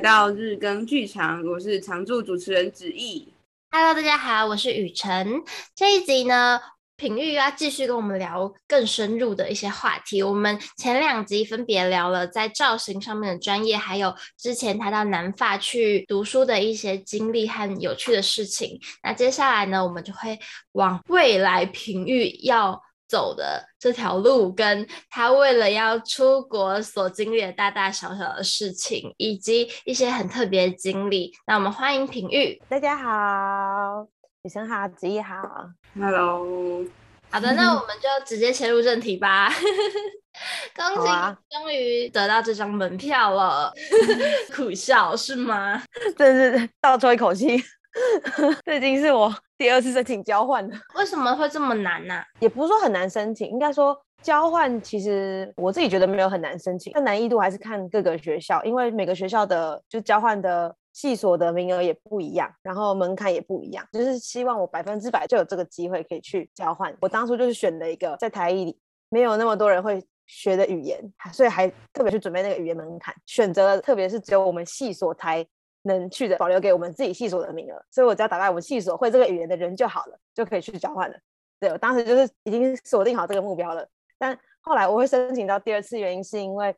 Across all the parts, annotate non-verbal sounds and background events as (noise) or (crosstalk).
到日更剧场，我是常驻主持人子毅。Hello，大家好，我是雨辰。这一集呢，品玉要继续跟我们聊更深入的一些话题。我们前两集分别聊了在造型上面的专业，还有之前他到南法去读书的一些经历和有趣的事情。那接下来呢，我们就会往未来品玉要走的这条路，跟他为了要出国所经历的大大小小的事情，以及一些很特别的经历。那我们欢迎品玉。大家好，女生好，子怡好，Hello。好的，那我们就直接切入正题吧。(laughs) 恭喜终于得到这张门票了，(laughs) 苦笑是吗？真是倒抽一口气。(laughs) 这已经是我第二次申请交换了。为什么会这么难呢、啊？也不是说很难申请，应该说交换其实我自己觉得没有很难申请，但难易度还是看各个学校，因为每个学校的就交换的系所的名额也不一样，然后门槛也不一样。就是希望我百分之百就有这个机会可以去交换。我当初就是选了一个在台艺里没有那么多人会学的语言，所以还特别去准备那个语言门槛，选择了特别是只有我们系所才。能去的保留给我们自己系所的名额，所以我只要打败我们系所会这个语言的人就好了，就可以去交换了。对，我当时就是已经锁定好这个目标了。但后来我会申请到第二次，原因是因为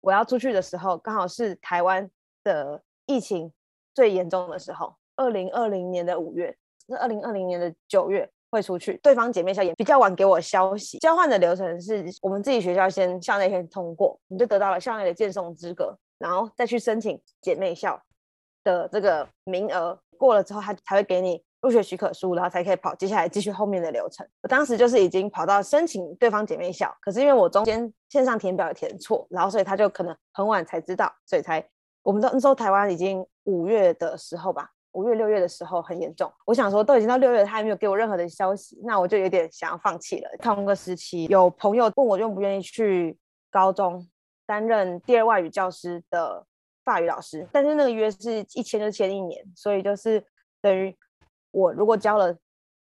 我要出去的时候刚好是台湾的疫情最严重的时候，二零二零年的五月，是二零二零年的九月会出去。对方姐妹校也比较晚给我消息。交换的流程是我们自己学校先校内先通过，你就得到了校内的荐送资格，然后再去申请姐妹校。的这个名额过了之后，他才会给你入学许可书，然后才可以跑接下来继续后面的流程。我当时就是已经跑到申请对方姐妹校，可是因为我中间线上填表填错，然后所以他就可能很晚才知道，所以才我们那时候台湾已经五月的时候吧，五月六月的时候很严重。我想说都已经到六月了，他还没有给我任何的消息，那我就有点想要放弃了。同个时期有朋友问我愿不愿意去高中担任第二外语教师的。法语老师，但是那个约是一签就签一年，所以就是等于我如果教了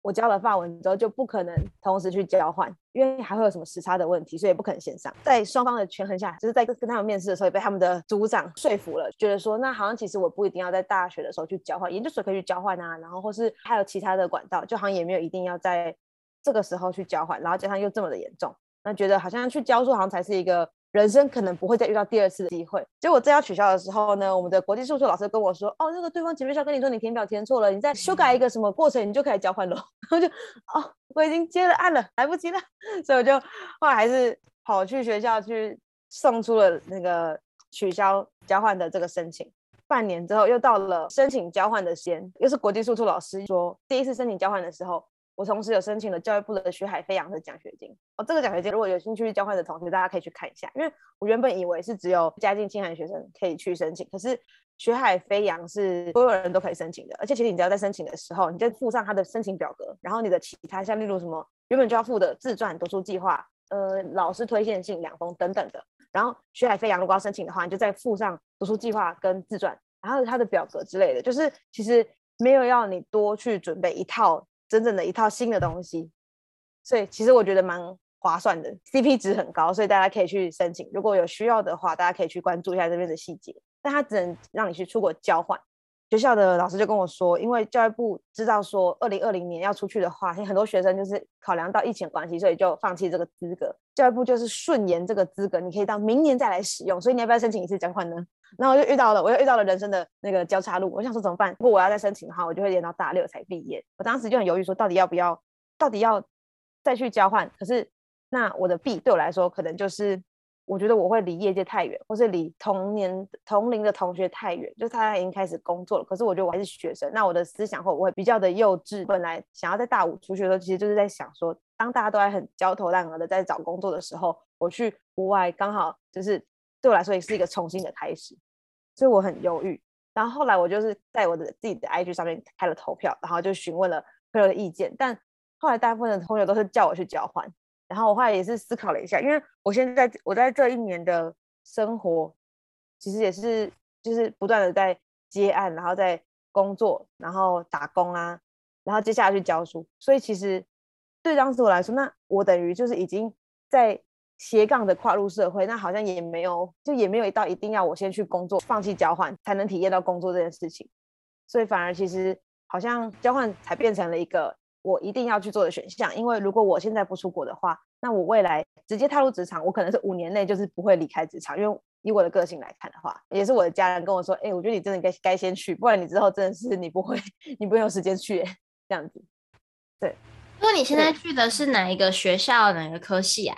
我教了法文之后，就不可能同时去交换，因为还会有什么时差的问题，所以也不可能线上。在双方的权衡下，就是在跟他们面试的时候，也被他们的组长说服了，觉得说那好像其实我不一定要在大学的时候去交换，研究所可以去交换啊，然后或是还有其他的管道，就好像也没有一定要在这个时候去交换，然后加上又这么的严重，那觉得好像去教书好像才是一个。人生可能不会再遇到第二次的机会。结果这要取消的时候呢，我们的国际数学老师跟我说：“哦，那个对方姐妹校跟你说你填表填错了，你再修改一个什么过程，你就可以交换了。”然后就哦，我已经接了案了，来不及了，所以我就后来还是跑去学校去送出了那个取消交换的这个申请。半年之后又到了申请交换的时间，又是国际数学老师说第一次申请交换的时候。我同时有申请了教育部的学海飞扬的奖学金哦，这个奖学金如果有兴趣去交换的同学，大家可以去看一下。因为我原本以为是只有家境清寒学生可以去申请，可是学海飞扬是所有人都可以申请的。而且其实你只要在申请的时候，你就附上他的申请表格，然后你的其他像例如什么原本就要附的自传、读书计划、呃老师推荐信两封等等的。然后学海飞扬如果要申请的话，你就再附上读书计划跟自传，然后他的表格之类的，就是其实没有要你多去准备一套。真正的一套新的东西，所以其实我觉得蛮划算的，CP 值很高，所以大家可以去申请。如果有需要的话，大家可以去关注一下这边的细节。但他只能让你去出国交换。学校的老师就跟我说，因为教育部知道说二零二零年要出去的话，很多学生就是考量到疫情关系，所以就放弃这个资格。教育部就是顺延这个资格，你可以到明年再来使用。所以你要不要申请一次交换呢？然后我就遇到了，我又遇到了人生的那个交叉路。我想说怎么办？如果我要再申请的话，我就会延到大六才毕业。我当时就很犹豫，说到底要不要，到底要再去交换？可是那我的弊对我来说，可能就是我觉得我会离业界太远，或是离同年同龄的同学太远，就是他已经开始工作了。可是我觉得我还是学生，那我的思想会我会比较的幼稚？本来想要在大五出去的时候，其实就是在想说，当大家都还很焦头烂额的在找工作的时候，我去国外刚好就是。对我来说也是一个重新的开始，所以我很犹豫。然后后来我就是在我的自己的 IG 上面开了投票，然后就询问了朋友的意见。但后来大部分的朋友都是叫我去交换。然后我后来也是思考了一下，因为我现在我在这一年的生活，其实也是就是不断的在接案，然后在工作，然后打工啊，然后接下来去教书。所以其实对当时我来说，那我等于就是已经在。斜杠的跨入社会，那好像也没有，就也没有到一定要我先去工作，放弃交换才能体验到工作这件事情。所以反而其实好像交换才变成了一个我一定要去做的选项。因为如果我现在不出国的话，那我未来直接踏入职场，我可能是五年内就是不会离开职场。因为以我的个性来看的话，也是我的家人跟我说：“哎、欸，我觉得你真的该该先去，不然你之后真的是你不会，你不会有时间去这样子。”对。那你现在去的是哪一个学校，哪个科系啊？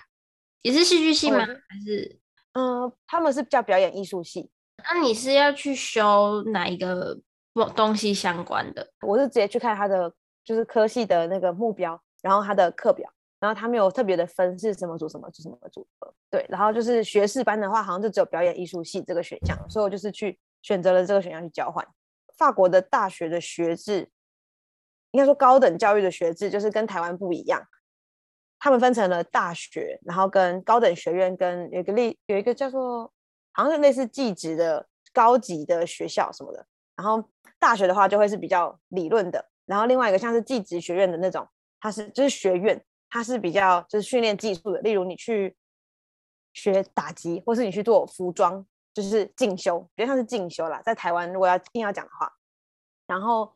也是戏剧系吗？还是嗯、呃，他们是叫表演艺术系。那你是要去修哪一个东西相关的？我是直接去看他的就是科系的那个目标，然后他的课表，然后他没有特别的分是什么组什么组什么组。对，然后就是学士班的话，好像就只有表演艺术系这个选项，所以我就是去选择了这个选项去交换。法国的大学的学制，应该说高等教育的学制，就是跟台湾不一样。他们分成了大学，然后跟高等学院，跟有一个类有一个叫做好像是类似技职的高级的学校什么的。然后大学的话就会是比较理论的，然后另外一个像是技职学院的那种，它是就是学院，它是比较就是训练技术的。例如你去学打击，或是你去做服装，就是进修，比较像是进修啦。在台湾如果要硬要讲的话，然后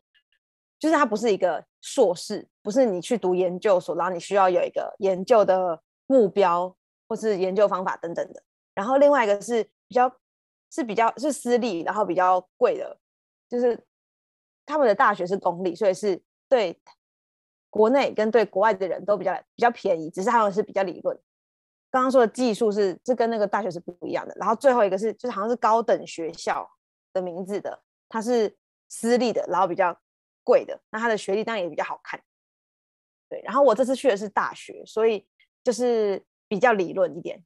就是它不是一个硕士。不是你去读研究所，然后你需要有一个研究的目标或是研究方法等等的。然后另外一个是比较是比较是私立，然后比较贵的，就是他们的大学是公立，所以是对国内跟对国外的人都比较比较便宜，只是他们是比较理论。刚刚说的技术是是跟那个大学是不一样的。然后最后一个是就是好像是高等学校的名字的，它是私立的，然后比较贵的，那他的学历当然也比较好看。对，然后我这次去的是大学，所以就是比较理论一点。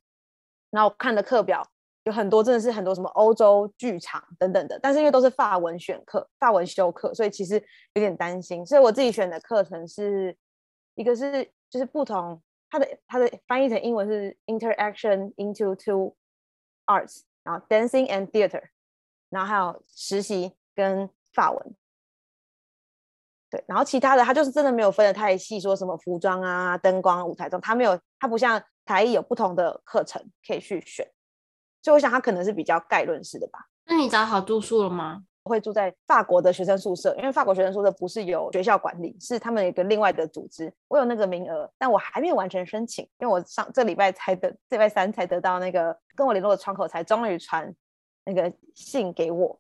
然后看的课表有很多，真的是很多什么欧洲剧场等等的，但是因为都是法文选课、法文修课，所以其实有点担心。所以我自己选的课程是一个是就是不同，它的它的翻译成英文是 Interaction into two arts，然后 Dancing and Theater，然后还有实习跟法文。对，然后其他的他就是真的没有分的太细，说什么服装啊、灯光、舞台中，他没有，他不像台艺有不同的课程可以去选，所以我想他可能是比较概论式的吧。那你找好住宿了吗？我会住在法国的学生宿舍，因为法国学生宿舍不是由学校管理，是他们有一个另外的组织。我有那个名额，但我还没有完成申请，因为我上这礼拜才得，这礼拜三才得到那个跟我联络的窗口才终于传那个信给我，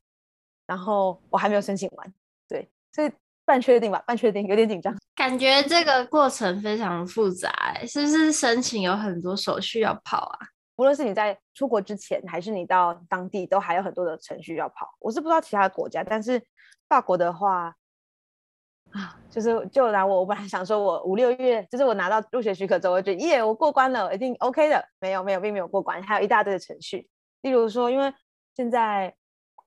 然后我还没有申请完，对，所以。半确定吧，半确定，有点紧张。感觉这个过程非常复杂，是不是申请有很多手续要跑啊？无论是你在出国之前，还是你到当地，都还有很多的程序要跑。我是不知道其他的国家，但是法国的话，啊，就是就拿我，我本来想说我五六月，就是我拿到入学许可之后，我就觉得耶，我过关了，一定 OK 的。没有，没有，并没有过关，还有一大堆的程序。例如说，因为现在。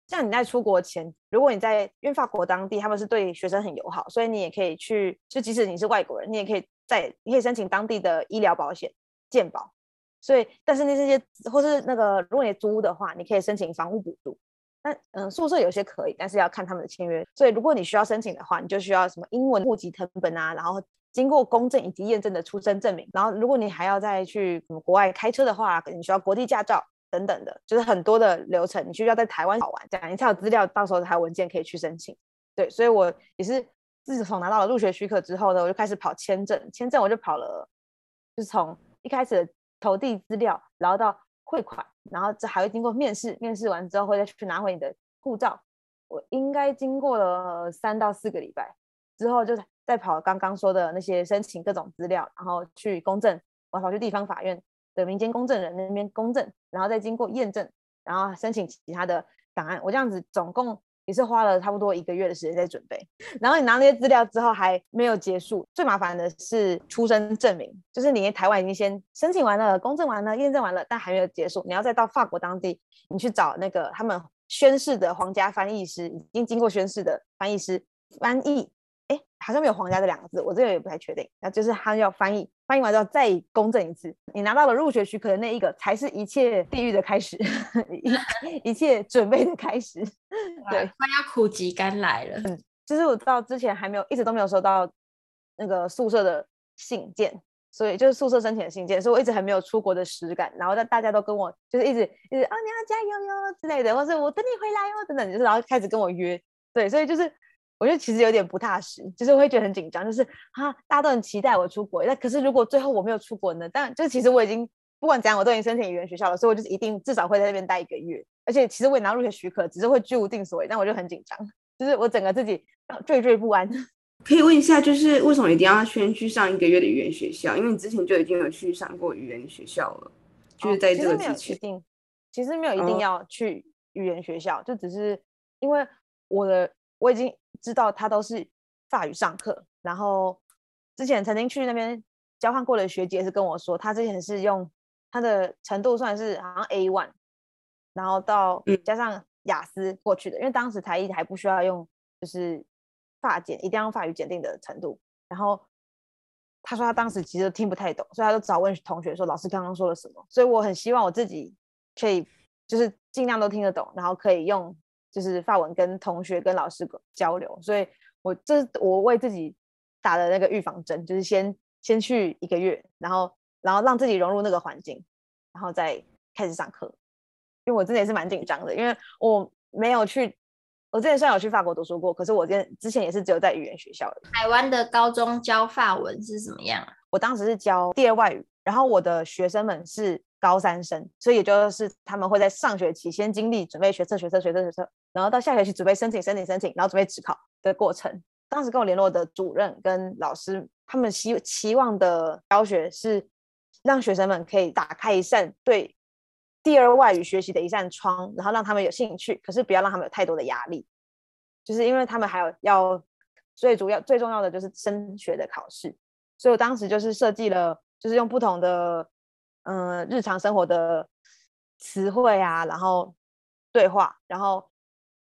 像你在出国前，如果你在因为法国当地他们是对学生很友好，所以你也可以去，就即使你是外国人，你也可以在你可以申请当地的医疗保险健保。所以，但是那些或是那个如果你租的话，你可以申请房屋补助。但嗯，宿舍有些可以，但是要看他们的签约。所以，如果你需要申请的话，你就需要什么英文户籍成本啊，然后经过公证以及验证的出生证明。然后，如果你还要再去什么国外开车的话，可能需要国际驾照。等等的，就是很多的流程，你需要在台湾跑完，这样你才有资料，到时候才有文件可以去申请。对，所以我也是自从拿到了入学许可之后呢，我就开始跑签证，签证我就跑了，就是从一开始投递资料，然后到汇款，然后这还会经过面试，面试完之后会再去拿回你的护照。我应该经过了三到四个礼拜之后，就再跑刚刚说的那些申请各种资料，然后去公证，我跑去地方法院。的民间公证人那边公证，然后再经过验证，然后申请其他的档案。我这样子总共也是花了差不多一个月的时间在准备。然后你拿那些资料之后还没有结束，最麻烦的是出生证明，就是你在台湾已经先申请完了、公证完了、验证完了，但还没有结束，你要再到法国当地，你去找那个他们宣誓的皇家翻译师，已经经过宣誓的翻译师翻译。哎，好像没有“皇家”这两个字，我这个也不太确定。那就是他要翻译，翻译完之后再公证一次。你拿到了入学许可的那一个，才是一切地狱的开始，一 (laughs) 一切准备的开始。对，快要苦尽甘来了。嗯，就是我到之前还没有，一直都没有收到那个宿舍的信件，所以就是宿舍申请的信件，所以我一直还没有出国的实感。然后大大家都跟我就是一直一直啊，你要加油哟之类的，或是我等你回来哟等等，就是然后开始跟我约。对，所以就是我觉得其实有点不踏实，就是我会觉得很紧张，就是啊，大家都很期待我出国，那可是如果最后我没有出国呢？但就是其实我已经不管怎样，我都已经申请语言学校了，所以我就是一定至少会在那边待一个月。而且其实我也拿入学许可，只是会居无定所，但我就很紧张，就是我整个自己惴惴不安。(laughs) 可以问一下，就是为什么一定要先去上一个月的语言学校？因为你之前就已经有去上过语言学校了，就是在这个之前。哦，其实没有一定，其实没有一定要去语言学校，哦，就只是因为我的我已经知道他都是法语上课，然后之前曾经去那边交换过的学姐是跟我说，他之前是用他的程度算是好像 A one，然后到加上雅思过去的，嗯，因为当时才艺还不需要用，就是。法检一定要用法语检定的程度，然后他说他当时其实都听不太懂，所以他就找问同学说老师刚刚说了什么。所以我很希望我自己可以就是尽量都听得懂，然后可以用就是法文跟同学跟老师交流。所以我这是我为自己打的那个预防针，就是先先去一个月，然后然后让自己融入那个环境，然后再开始上课。因为我真的也是蛮紧张的，因为我没有去。我之前虽然有去法国读书过，可是我之前之前也是只有在语言学校。台湾的高中教法文是怎么样啊？我当时是教第二外语，然后我的学生们是高三生，所以也就是他们会在上学期先经历准备学测、学测、学测、学测，然后到下学期准备申请、申请、申请，然后准备指考的过程。当时跟我联络的主任跟老师，他们希期望的教学是让学生们可以打开一扇对。第二外语学习的一扇窗，然后让他们有兴趣，可是不要让他们有太多的压力，就是因为他们还有要最主要最重要的就是升学的考试，所以我当时就是设计了，就是用不同的嗯、日常生活的词汇啊，然后对话，然后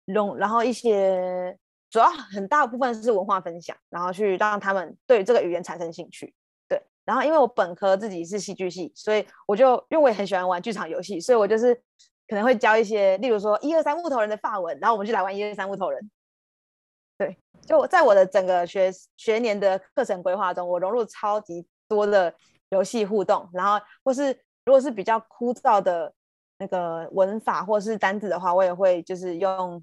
融然后一些主要很大部分是文化分享，然后去让他们对这个语言产生兴趣。对然后，因为我本科自己是戏剧系，所以我就因为我也很喜欢玩剧场游戏，所以我就是可能会教一些，例如说一二三木头人的发文，然后我们就来玩一二三木头人。对，就在我的整个学学年的课程规划中，我融入超级多的游戏互动，然后或是如果是比较枯燥的那个文法或是单字的话，我也会就是用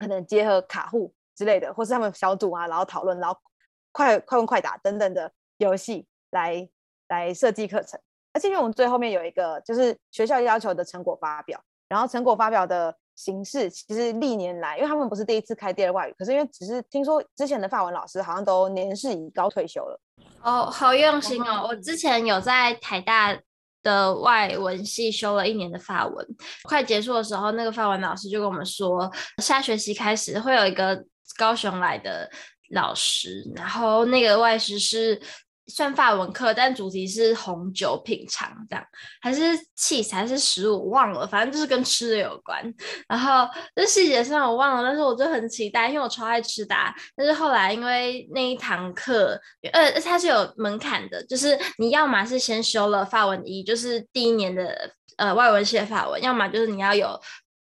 可能结合卡户之类的，或是他们小组啊，然后讨论，然后快快问快答等等的游戏。来来设计课程，而且因为我们最后面有一个就是学校要求的成果发表，然后成果发表的形式其实历年来，因为他们不是第一次开第二外语，可是因为只是听说之前的法文老师好像都年事已高退休了。哦，好用心哦！我之前有在台大的外文系修了一年的法文，快结束的时候，那个法文老师就跟我们说，下学期开始会有一个高雄来的老师，然后那个外师是。算法文课，但主题是红酒品尝，这样还是气还是食物，忘了，反正就是跟吃的有关。然后这细节上我忘了，但是我就很期待，因为我超爱吃的。但是后来因为那一堂课，呃，它是有门槛的，就是你要么是先修了法文一，就是第一年的呃外文系的法文，要么就是你要有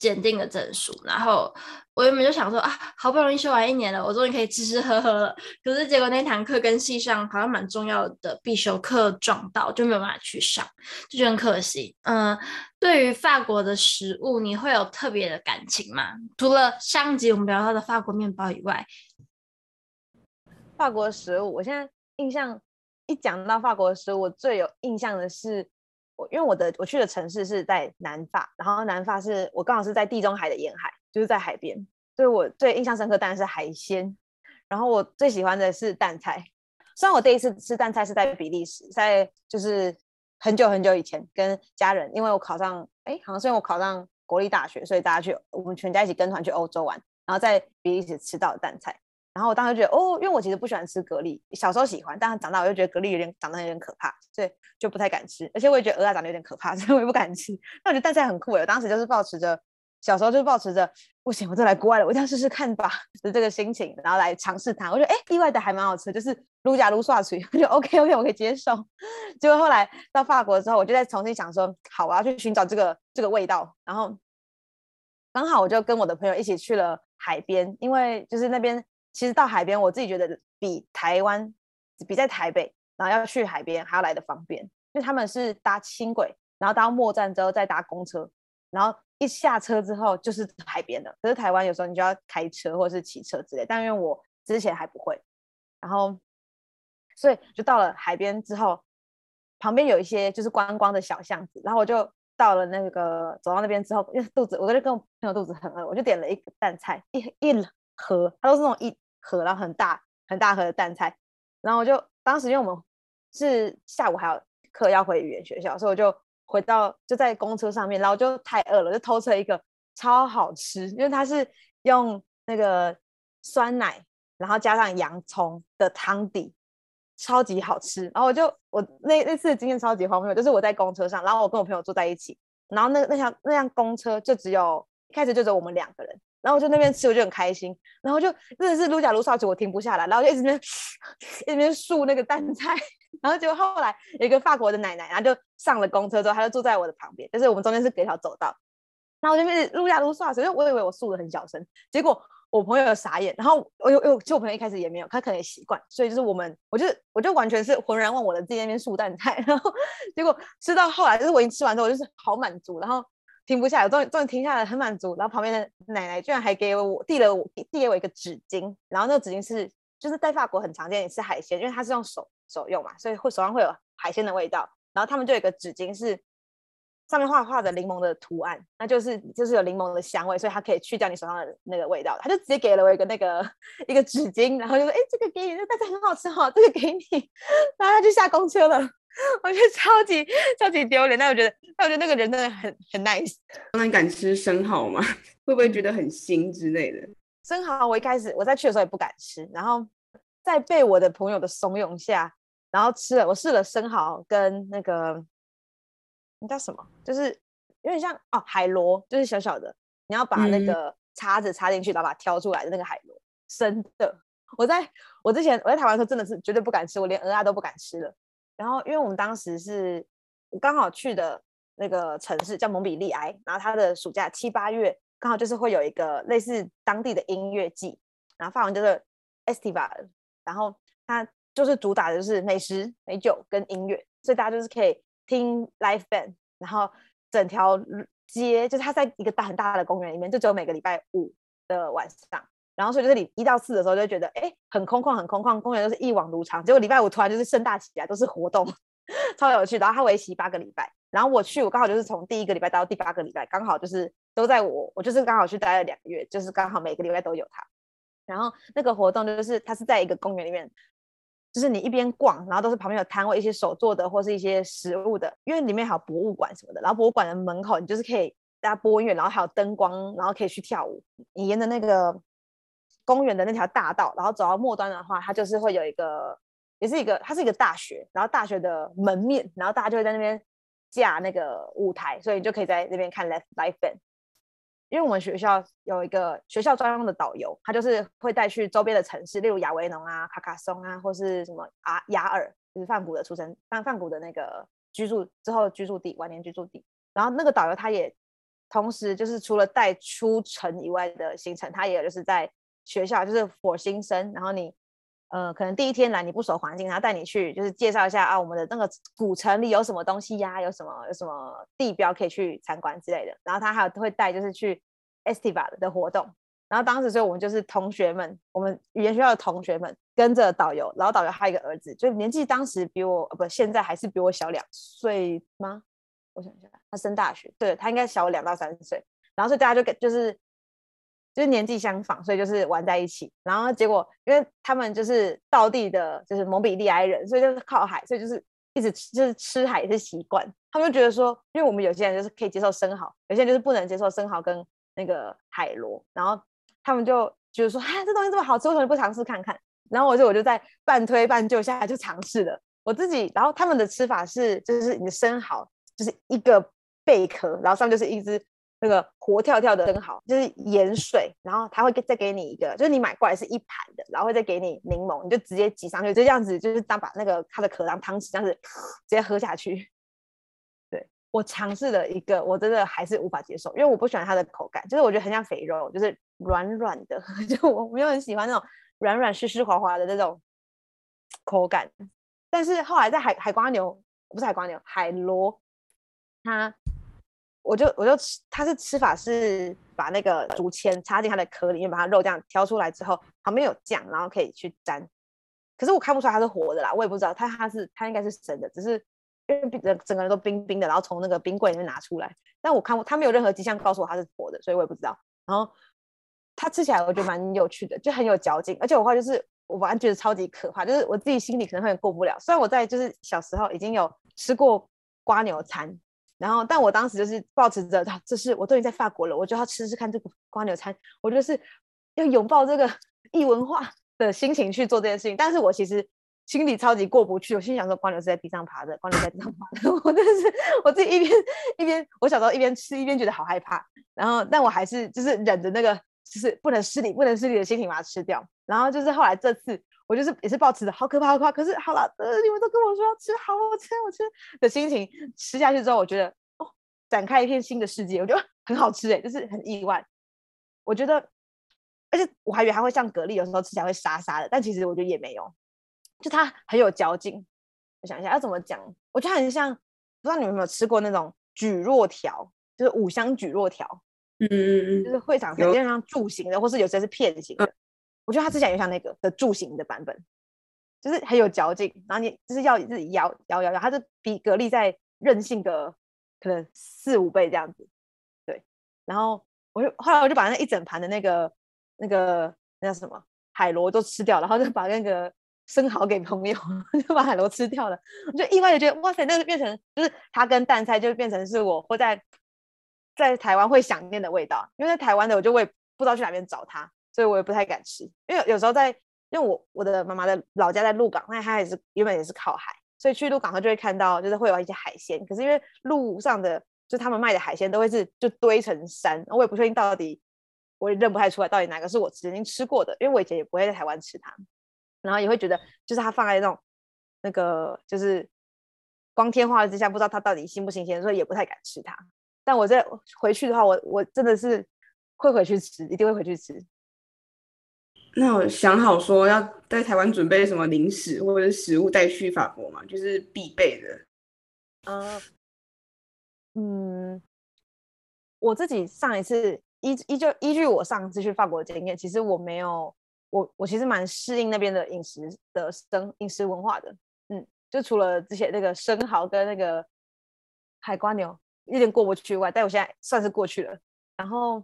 检定的证书，然后。我原本就想说啊，好不容易修完一年了，我终于可以吃吃喝喝了。可是结果那堂课跟系上好像蛮重要的必修课撞到，就没有办法去上，就觉得很可惜。嗯，对于法国的食物，你会有特别的感情吗？除了上集我们聊到的法国面包以外，法国食物，我现在印象一讲到法国食物，我最有印象的是因为我的我去的城市是在南法，然后南法是我刚好是在地中海的沿海。就是在海边，所以我最印象深刻当然是海鲜。然后我最喜欢的是淡菜。虽然我第一次吃淡菜是在比利时，在就是很久很久以前跟家人，因为我考上，哎，好像是因为我考上国立大学，所以大家去我们全家一起跟团去欧洲玩，然后在比利时吃到的淡菜。然后我当时觉得，哦，因为我其实不喜欢吃蛤蜊，小时候喜欢，但是长大我就觉得蛤蜊有点长得有点可怕，所以就不太敢吃。而且我也觉得蚵仔长得有点可怕，(laughs) 所以我也不敢吃。那我觉得淡菜很酷，我当时就是抱持着。小时候就抱持着不行，我就来国外了，我一定要试试看吧，就是这个心情，然后来尝试它。我觉得哎，意外的还蛮好吃，就是卤假卤刷嘴，我就 OK OK，我可以接受。(laughs) 结果后来到法国之后，我就在重新想说，好，我要去寻找这个这个味道。然后刚好我就跟我的朋友一起去了海边，因为就是那边其实到海边，我自己觉得比台湾比在台北，然后要去海边还要来得方便，因为他们是搭轻轨，然后到末站之后再搭公车，然后一下车之后就是海边了。可是台湾有时候你就要开车或者是骑车之类，但因为我之前还不会，然后所以就到了海边之后，旁边有一些就是观光的小巷子，然后我就到了那个走到那边之后，因为肚子我就跟我朋友肚子很饿，我就点了一个淡菜一一盒，它都是那种一盒然后很大很大盒的淡菜，然后我就当时因为我们是下午还有课要回语言学校，所以我就回到就在公车上面，然后就太饿了，就偷吃了一个超好吃，因为它是用那个酸奶，然后加上洋葱的汤底。超级好吃，然后我就我那那次的经验超级荒谬，就是我在公车上，然后我跟我朋友坐在一起，然后那那辆那辆公车就只有一开始就只有我们两个人，然后我就那边吃我就很开心，然后就真的是撸甲撸刷子我停不下来，然后就一直那边一边漱那个淡菜，(laughs) 然后结果后来有一个法国的奶奶，然后就上了公车之后，她就坐在我的旁边，就是我们中间是隔条走道，然后我就一直撸甲撸刷子，因为我以为我漱的很小声，结果。我朋友有傻眼，然后我又又，其实我朋友一开始也没有，他可能也习惯，所以就是我们，我就我就完全是浑然忘我的自己在那边漱淡菜，(laughs) 然后结果吃到后来，就是我已经吃完之后，我就是好满足，然后停不下来，终于终于停下来，很满足，然后旁边的奶奶居然还给我递了我递给我一个纸巾，然后那个纸巾是就是在法国很常见，也是海鲜，因为它是用手手用嘛，所以会手上会有海鲜的味道，然后他们就有一个纸巾是。上面画画的柠檬的图案，那就是就是有柠檬的香味，所以它可以去掉你手上的那个味道。他就直接给了我一个那个一个纸巾，然后就说：“哎、这个给你，这个蛋很好吃哈，这个给你。”然后他就下公车了。(laughs) 我觉得超级超级丢脸，但我觉得但我觉得那个人真的很很 nice。那你敢吃生蚝吗？(laughs) 会不会觉得很腥之类的？生蚝我一开始我在去的时候也不敢吃，然后在被我的朋友的怂恿下，然后吃了。我试了生蚝跟那个。那叫什么？就是有点像哦，海螺，就是小小的，你要把那个叉子插进去，然后把它挑出来的那个海螺，生的。我在我之前我在台湾的时候真的是绝对不敢吃，我连蚵仔都不敢吃了。然后因为我们当时是刚好去的那个城市叫蒙彼利埃，然后它的暑假七八月刚好就是会有一个类似当地的音乐季，然后法文就是 Estival，然后它就是主打的就是美食、美酒跟音乐，所以大家就是可以。听 live band，然后整条街就是他在一个大很大的公园里面，就只有每个礼拜五的晚上，然后所以就是你一到四的时候就觉得哎很空旷很空旷，公园都是一往如常。结果礼拜五突然就是盛大起来，都是活动，(laughs) 超有趣。然后他为期八个礼拜，然后我去我刚好就是从第一个礼拜到第八个礼拜，刚好就是都在我我就是刚好去待了两个月，就是刚好每个礼拜都有他。然后那个活动就是它是在一个公园里面。就是你一边逛，然后都是旁边有摊位，一些手做的或是一些食物的，因为里面还有博物馆什么的。然后博物馆的门口，你就是可以大家播音乐，然后还有灯光，然后可以去跳舞。你沿着那个公园的那条大道，然后走到末端的话，它就是会有一个，也是一个，它是一个大学，然后大学的门面，然后大家就会在那边架那个舞台，所以你就可以在那边看 live live band。因为我们学校有一个学校专用的导游，他就是会带去周边的城市，例如亚维农啊、卡卡松啊，或是什么啊雅尔，就是梵谷的出生，梵梵谷的那个居住之后居住地，晚年居住地。然后那个导游他也同时就是除了带出城以外的行程，他也就是在学校就是 for 新生，然后你呃可能第一天来你不熟环境，他带你去就是介绍一下啊我们的那个古城里有什么东西呀、有什么有什么地标可以去参观之类的。然后他还有会带就是去。Estiva 的活动，然后当时所以我们就是同学们，我们语言学校的同学们跟着导游，然后导游还有一个儿子，就年纪当时比我不现在还是比我小两岁吗？我想一下，他升大学，对，他应该小我两到三岁，然后所以大家就就是就是年纪相仿，所以就是玩在一起，然后结果因为他们就是道地的，就是蒙彼利埃人，所以就是靠海，所以就是一直就是吃海也是习惯，他们就觉得说，因为我们有些人就是可以接受生蚝，有些人就是不能接受生蚝跟。那个海螺，然后他们就觉得说，啊，这东西这么好吃，为什么不尝试看看？然后我就我就在半推半就下来就尝试了。我自己，然后他们的吃法是，就是你的生蚝就是一个贝壳，然后上面就是一只那个活跳跳的生蚝，就是盐水，然后他会再给你一个，就是你买过来是一盘的，然后会再给你柠檬，你就直接挤上去，就这样子，就是当把那个它的壳当汤匙这样子直接喝下去。(laughs) 对我尝试了一个，我真的还是无法接受，因为我不喜欢它的口感，就是我觉得很像肥肉，就是软软的，(laughs) 就我没有很喜欢那种软软湿湿滑滑的那种口感。但是后来在海海瓜牛不是海瓜牛，海螺，它我就我就吃，它是吃法是把那个竹签插进它的壳里面，把它肉这样挑出来之后，旁边有酱，然后可以去沾。可是我看不出来它是活的啦，我也不知道它它是它应该是生的，只是因为整整个人都冰冰的，然后从那个冰柜里面拿出来，但我看它没有任何迹象告诉我它是活的，所以我也不知道。然后它吃起来我觉得蛮有趣的，就很有嚼劲，而且我话就是我反正觉得超级可怕，就是我自己心里可能会过不了。虽然我在就是小时候已经有吃过瓜牛餐，然后但我当时就是抱持着，他这是我终于在法国了，我就要吃吃看这个蜗牛餐，我就是要拥抱这个 (laughs) 异文化。的心情去做这件事情，但是我其实心里超级过不去。我心想说，蜗牛是在地上爬的，蜗牛在地上爬的。(laughs) 我真的是我自己一边一边，我小时候一边吃一边觉得好害怕。然后，但我还是就是忍着那个就是不能失礼、不能失礼的心情把它吃掉。然后就是后来这次，我就是也是抱持着好可怕、好可怕。可是好了，呃，你们都跟我说要吃，好，我吃，我吃的心情吃下去之后，我觉得哦，展开一片新的世界，我觉得 (laughs) 很好吃哎，就是很意外。我觉得。而且我还以为它会像蛤蜊，有时候吃起来会沙沙的，但其实我觉得也没有，就它很有嚼劲。我想一下要怎么讲，我觉得很像，不知道你们有没有吃过那种蒟蒻条，就是五香蒟蒻条，嗯嗯嗯，就是会长成有点像柱形的，或是有些是片形的。我觉得它吃起来就像那个的柱形的版本，就是很有嚼劲，然后你就是要自己咬咬咬咬，它就比蛤蜊再韧性个可能四五倍这样子。对，然后我就后来我就把那一整盘的那个。那个那叫什么海螺都吃掉，然后就把那个生蚝给朋友，(laughs) 就把海螺吃掉了。我就意外的觉得，哇塞，那个变成就是它跟淡菜就变成是我会在在台湾会想念的味道。因为在台湾的我就会不知道去哪边找它，所以我也不太敢吃。因为有时候在，因为我我的妈妈的老家在鹿港，那她也是原本也是靠海，所以去鹿港她就会看到就是会有一些海鲜。可是因为路上的就他们卖的海鲜都会是就堆成山，我也不确定到底。我也认不太出来到底哪个是我曾经吃过的，因为我以前也不会在台湾吃它，然后也会觉得就是它放在那种那个就是光天化日之下，不知道它到底新不新鲜，所以也不太敢吃它。但我在回去的话，我我真的是会回去吃，一定会回去吃。那我想好说要在台湾准备什么零食或者食物带去法国嘛，就是必备的。嗯嗯，我自己上一次。依依就依据我上次去法国的经验，其实我没有我我其实蛮适应那边的饮食的生饮食文化的，嗯，就除了之前那个生蚝跟那个海瓜牛有点过不去外，但我现在算是过去了。然后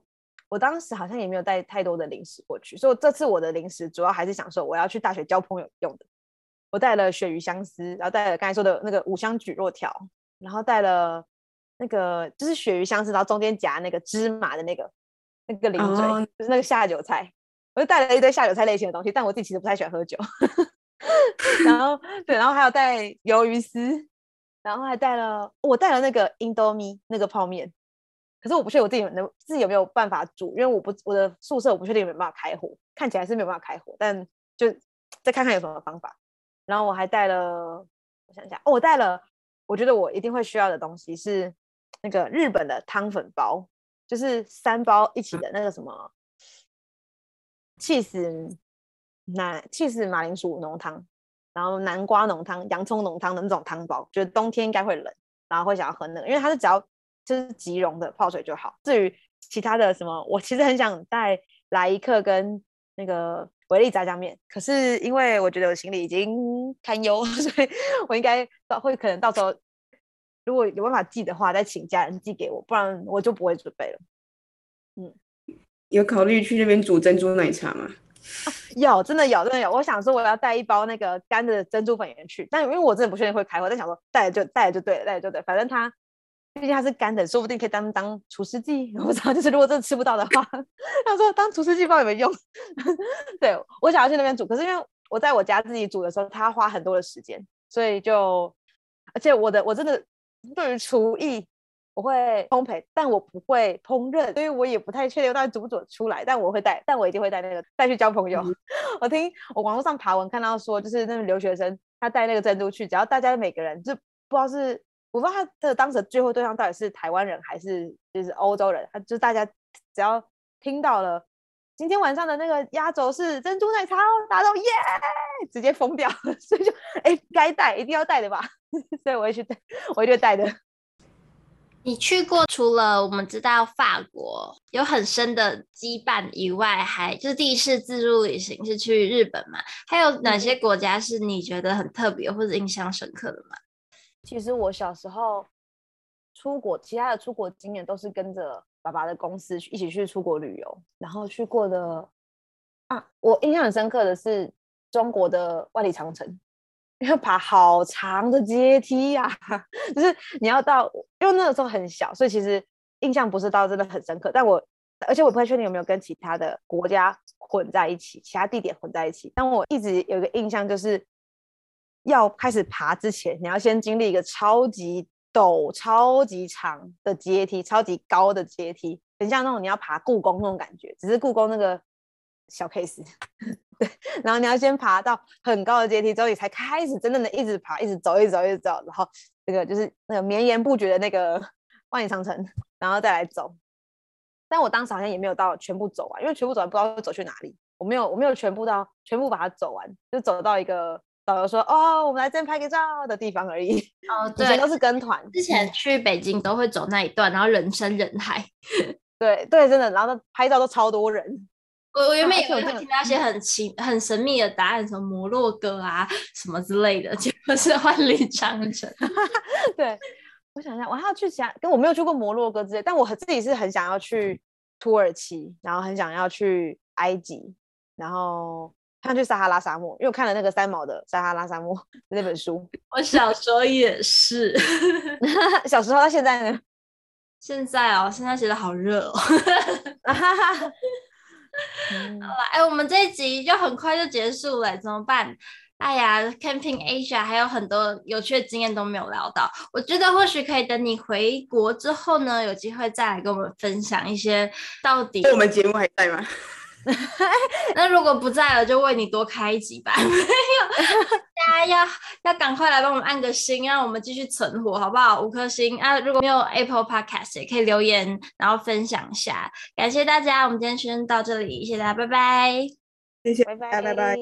我当时好像也没有带太多的零食过去，所以这次我的零食主要还是想说我要去大学交朋友用的。我带了鳕鱼香丝，然后带了刚才说的那个五香蒟蒻条，然后带了那个就是鳕鱼香丝，然后中间夹那个芝麻的那个。那个零嘴、oh. 就是那个下酒菜，我就带了一堆下酒菜类型的东西，但我自己其实不太喜欢喝酒。(laughs) 然后对，然后还有带鱿鱼丝，然后还带了我带了那个 Indomie 那个泡面，可是我不确定我自己能自己有没有办法煮，因为我不我的宿舍我不确定有没有办法开火，看起来是没有办法开火，但就再看看有什么方法。然后我还带了，我想想，哦，我带了，我觉得我一定会需要的东西是那个日本的汤粉包。就是三包一起的那个什么，起司南起司马铃薯浓汤，然后南瓜浓汤、洋葱浓汤的那种汤包，觉得冬天应该会冷，然后会想要喝那个，因为它是只要就是即溶的泡水就好。至于其他的什么，我其实很想带来一克跟那个维力炸酱面，可是因为我觉得我行李已经堪忧，(laughs) 所以我应该到会可能到时候。如果有办法寄的话，再请家人寄给我，不然我就不会准备了。嗯，有考虑去那边煮珍珠奶茶吗？啊，(laughs) 有，真的有，真的有。我想说我要带一包那个干的珍珠粉圆去，但因为我真的不确定会开会，但想说带了就带了就对了，带了就对，反正它毕竟它是干的，说不定可以当当除湿剂。(laughs) 我不知道，就是如果真的吃不到的话，(laughs) 他说当除湿剂不知道有没有用。(laughs) 对，我想要去那边煮，可是因为我在我家自己煮的时候，它要花很多的时间，所以就而且我的我真的。对于厨艺，我会烘焙，但我不会烹饪，所以我也不太确定到底煮不煮得出来。但我会带，但我一定会带那个带去交朋友。嗯、我听我网络上爬文看到说，就是那个留学生他带那个珍珠去，只要大家每个人就不知道是我不知道他的当时的聚会对象到底是台湾人还是就是欧洲人，他就大家只要听到了今天晚上的那个压轴是珍珠奶茶哦，大家都耶，直接疯掉，(laughs) 所以就哎，该带一定要带的吧，(laughs) 所以我会去带，我一定会带的。你去过除了我们知道法国有很深的羁绊以外，还就是第一次自助旅行是去日本嘛？还有哪些国家是你觉得很特别或者印象深刻的吗？其实我小时候出国，其他的出国经验都是跟着爸爸的公司一起去出国旅游，然后去过的啊，我印象很深刻的是中国的万里长城。要爬好长的阶梯呀、(laughs) 就是你要到，因为那个时候很小，所以其实印象不是到真的很深刻。但我而且我不太确定有没有跟其他的国家混在一起，其他地点混在一起。但我一直有个印象，就是要开始爬之前，你要先经历一个超级陡、超级长的阶梯，超级高的阶梯，很像那种你要爬故宫那种感觉，只是故宫那个小 case。(laughs) 对，然后你要先爬到很高的阶梯之后，你才开始真正的一直爬，一直走，一直走，一直走。然后这个就是那个绵延不绝的那个 (laughs) 万里长城，然后再来走。但我当时好像也没有到全部走完，因为全部走完不知道会走去哪里。我没有，我没有全部到全部把它走完，就走到一个导游说：“哦，我们来这边拍个照的地方而已。(laughs) ”哦，对，都是跟团。之前去北京都会走那一段，然后人山人海。(laughs) 对对，真的，然后拍照都超多人。(laughs) 我我原本以为会听到一些很奇、很神秘的答案，什么摩洛哥啊什么之类的，结果是万里长城。对，我想一下，我还要去其他，跟我没有去过摩洛哥之类，但我自己是很想要去土耳其，然后很想要去埃及，然后想去撒哈拉沙漠，因为我看了那个三毛的《撒哈拉沙漠》那本书。我小时候也是，(laughs) 小时候到现在呢？(laughs) 现在哦，现在觉得好热哦。(laughs) 嗯、好了，哎，我们这一集就很快就结束了，怎么办？哎呀，Camping Asia 还有很多有趣的经验都没有聊到，我觉得或许可以等你回国之后呢，有机会再来跟我们分享一些到底。我们节目还在吗？(laughs) 那如果不在了，就为你多开一集吧。(laughs) 没有，大家要要赶快来帮我们按个心，让我们继续存活，好不好？五颗星啊！如果没有 Apple Podcast，也可以留言，然后分享一下。感谢大家，我们今天先到这里，谢谢大家，拜拜。谢谢，拜拜，拜拜。